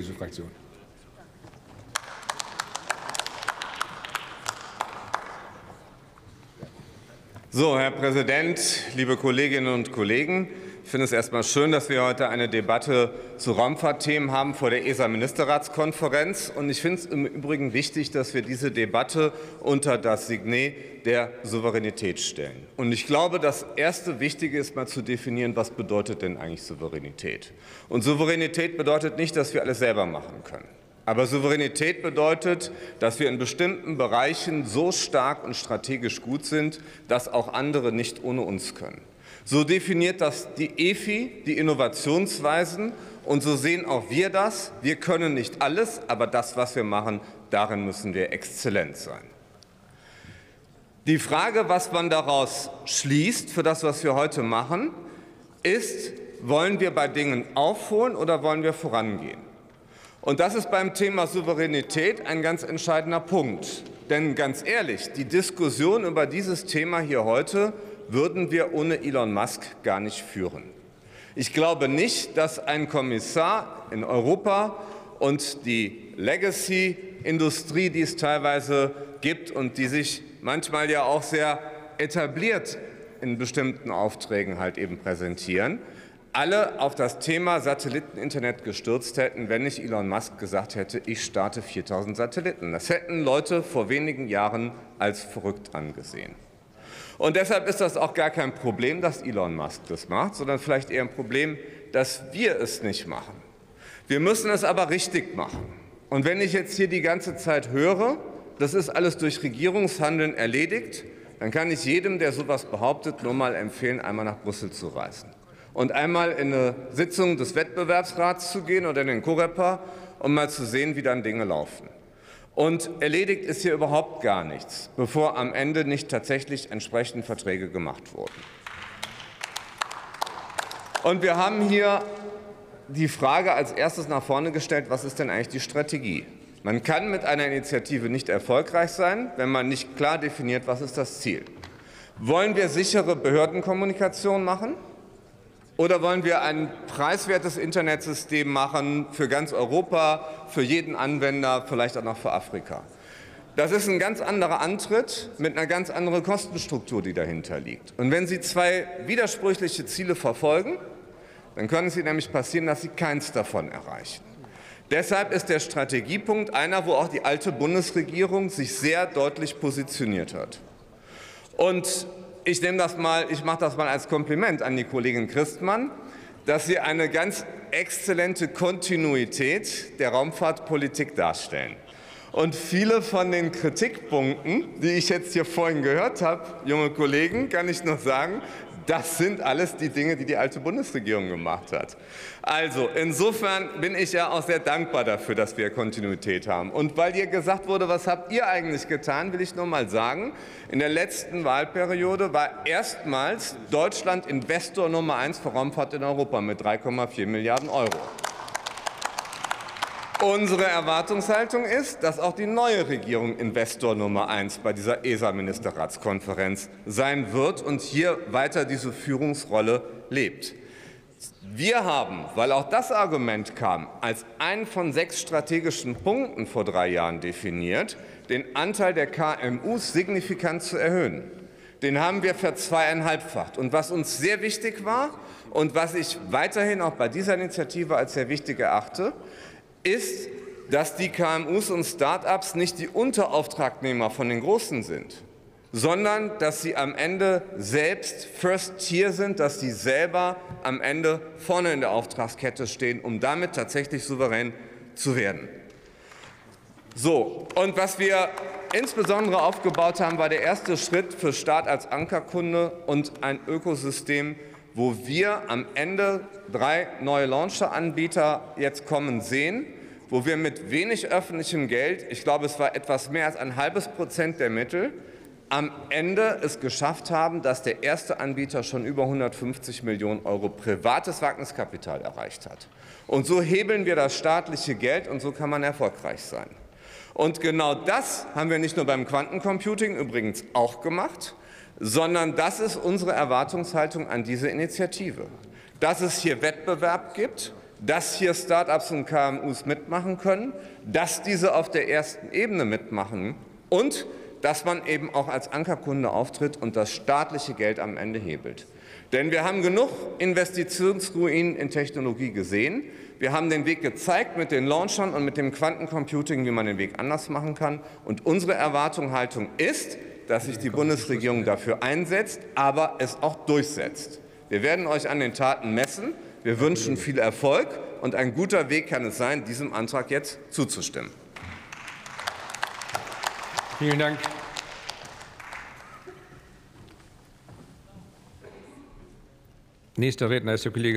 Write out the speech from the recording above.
Diese So, Herr Präsident, liebe Kolleginnen und Kollegen! Ich finde es erstmal schön, dass wir heute eine Debatte zu Raumfahrtthemen haben vor der ESA-Ministerratskonferenz. Und ich finde es im Übrigen wichtig, dass wir diese Debatte unter das Signet der Souveränität stellen. Und ich glaube, das erste Wichtige ist mal zu definieren, was bedeutet denn eigentlich Souveränität? Und Souveränität bedeutet nicht, dass wir alles selber machen können. Aber Souveränität bedeutet, dass wir in bestimmten Bereichen so stark und strategisch gut sind, dass auch andere nicht ohne uns können. So definiert das die EFI, die Innovationsweisen, und so sehen auch wir das. Wir können nicht alles, aber das, was wir machen, darin müssen wir exzellent sein. Die Frage, was man daraus schließt für das, was wir heute machen, ist, wollen wir bei Dingen aufholen oder wollen wir vorangehen? Und das ist beim Thema Souveränität ein ganz entscheidender Punkt. Denn ganz ehrlich, die Diskussion über dieses Thema hier heute würden wir ohne Elon Musk gar nicht führen. Ich glaube nicht, dass ein Kommissar in Europa und die Legacy-Industrie, die es teilweise gibt und die sich manchmal ja auch sehr etabliert in bestimmten Aufträgen halt eben präsentieren, alle auf das Thema Satelliteninternet gestürzt hätten, wenn nicht Elon Musk gesagt hätte, ich starte 4000 Satelliten. Das hätten Leute vor wenigen Jahren als verrückt angesehen. Und deshalb ist das auch gar kein Problem, dass Elon Musk das macht, sondern vielleicht eher ein Problem, dass wir es nicht machen. Wir müssen es aber richtig machen. Und wenn ich jetzt hier die ganze Zeit höre, das ist alles durch Regierungshandeln erledigt, dann kann ich jedem, der sowas behauptet, nur mal empfehlen, einmal nach Brüssel zu reisen und einmal in eine Sitzung des Wettbewerbsrats zu gehen oder in den Coreper, um mal zu sehen, wie dann Dinge laufen. Und erledigt ist hier überhaupt gar nichts, bevor am Ende nicht tatsächlich entsprechend Verträge gemacht wurden. Und wir haben hier die Frage als erstes nach vorne gestellt, was ist denn eigentlich die Strategie? Man kann mit einer Initiative nicht erfolgreich sein, wenn man nicht klar definiert, was ist das Ziel. Wollen wir sichere Behördenkommunikation machen? Oder wollen wir ein preiswertes Internetsystem machen für ganz Europa, für jeden Anwender, vielleicht auch noch für Afrika? Das ist ein ganz anderer Antritt mit einer ganz anderen Kostenstruktur, die dahinter liegt. Und wenn Sie zwei widersprüchliche Ziele verfolgen, dann können es Ihnen nämlich passieren, dass Sie keins davon erreichen. Deshalb ist der Strategiepunkt einer, wo auch die alte Bundesregierung sich sehr deutlich positioniert hat. Und ich nehme das mal, ich mache das mal als Kompliment an die Kollegin Christmann, dass Sie eine ganz exzellente Kontinuität der Raumfahrtpolitik darstellen. Und viele von den Kritikpunkten, die ich jetzt hier vorhin gehört habe, junge Kollegen, kann ich noch sagen, das sind alles die Dinge, die die alte Bundesregierung gemacht hat. Also insofern bin ich ja auch sehr dankbar dafür, dass wir Kontinuität haben. Und weil hier gesagt wurde, was habt ihr eigentlich getan, will ich nur mal sagen, in der letzten Wahlperiode war erstmals Deutschland Investor Nummer eins für Raumfahrt in Europa mit 3,4 Milliarden Euro. Unsere Erwartungshaltung ist, dass auch die neue Regierung Investor Nummer eins bei dieser ESA-Ministerratskonferenz sein wird und hier weiter diese Führungsrolle lebt. Wir haben, weil auch das Argument kam, als einen von sechs strategischen Punkten vor drei Jahren definiert, den Anteil der KMUs signifikant zu erhöhen. Den haben wir verzweieinhalbfacht. Und was uns sehr wichtig war und was ich weiterhin auch bei dieser Initiative als sehr wichtig erachte, ist, dass die KMUs und Start-ups nicht die Unterauftragnehmer von den Großen sind, sondern dass sie am Ende selbst First Tier sind, dass sie selber am Ende vorne in der Auftragskette stehen, um damit tatsächlich souverän zu werden. So, und was wir insbesondere aufgebaut haben, war der erste Schritt für Staat als Ankerkunde und ein Ökosystem, wo wir am Ende drei neue Launcher-Anbieter jetzt kommen sehen, wo wir mit wenig öffentlichem Geld, ich glaube, es war etwas mehr als ein halbes Prozent der Mittel, am Ende es geschafft haben, dass der erste Anbieter schon über 150 Millionen Euro privates Wagniskapital erreicht hat. Und so hebeln wir das staatliche Geld und so kann man erfolgreich sein. Und genau das haben wir nicht nur beim Quantencomputing übrigens auch gemacht, sondern das ist unsere Erwartungshaltung an diese Initiative. Dass es hier Wettbewerb gibt, dass hier Start-ups und KMUs mitmachen können, dass diese auf der ersten Ebene mitmachen und dass man eben auch als Ankerkunde auftritt und das staatliche Geld am Ende hebelt. Denn wir haben genug Investitionsruinen in Technologie gesehen. Wir haben den Weg gezeigt mit den Launchern und mit dem Quantencomputing, wie man den Weg anders machen kann. Und unsere Erwartung, Haltung ist, dass sich die Bundesregierung dafür einsetzt, aber es auch durchsetzt. Wir werden euch an den Taten messen. Wir wünschen viel Erfolg. Und ein guter Weg kann es sein, diesem Antrag jetzt zuzustimmen. Vielen Dank. Nächster Redner ist der Kollege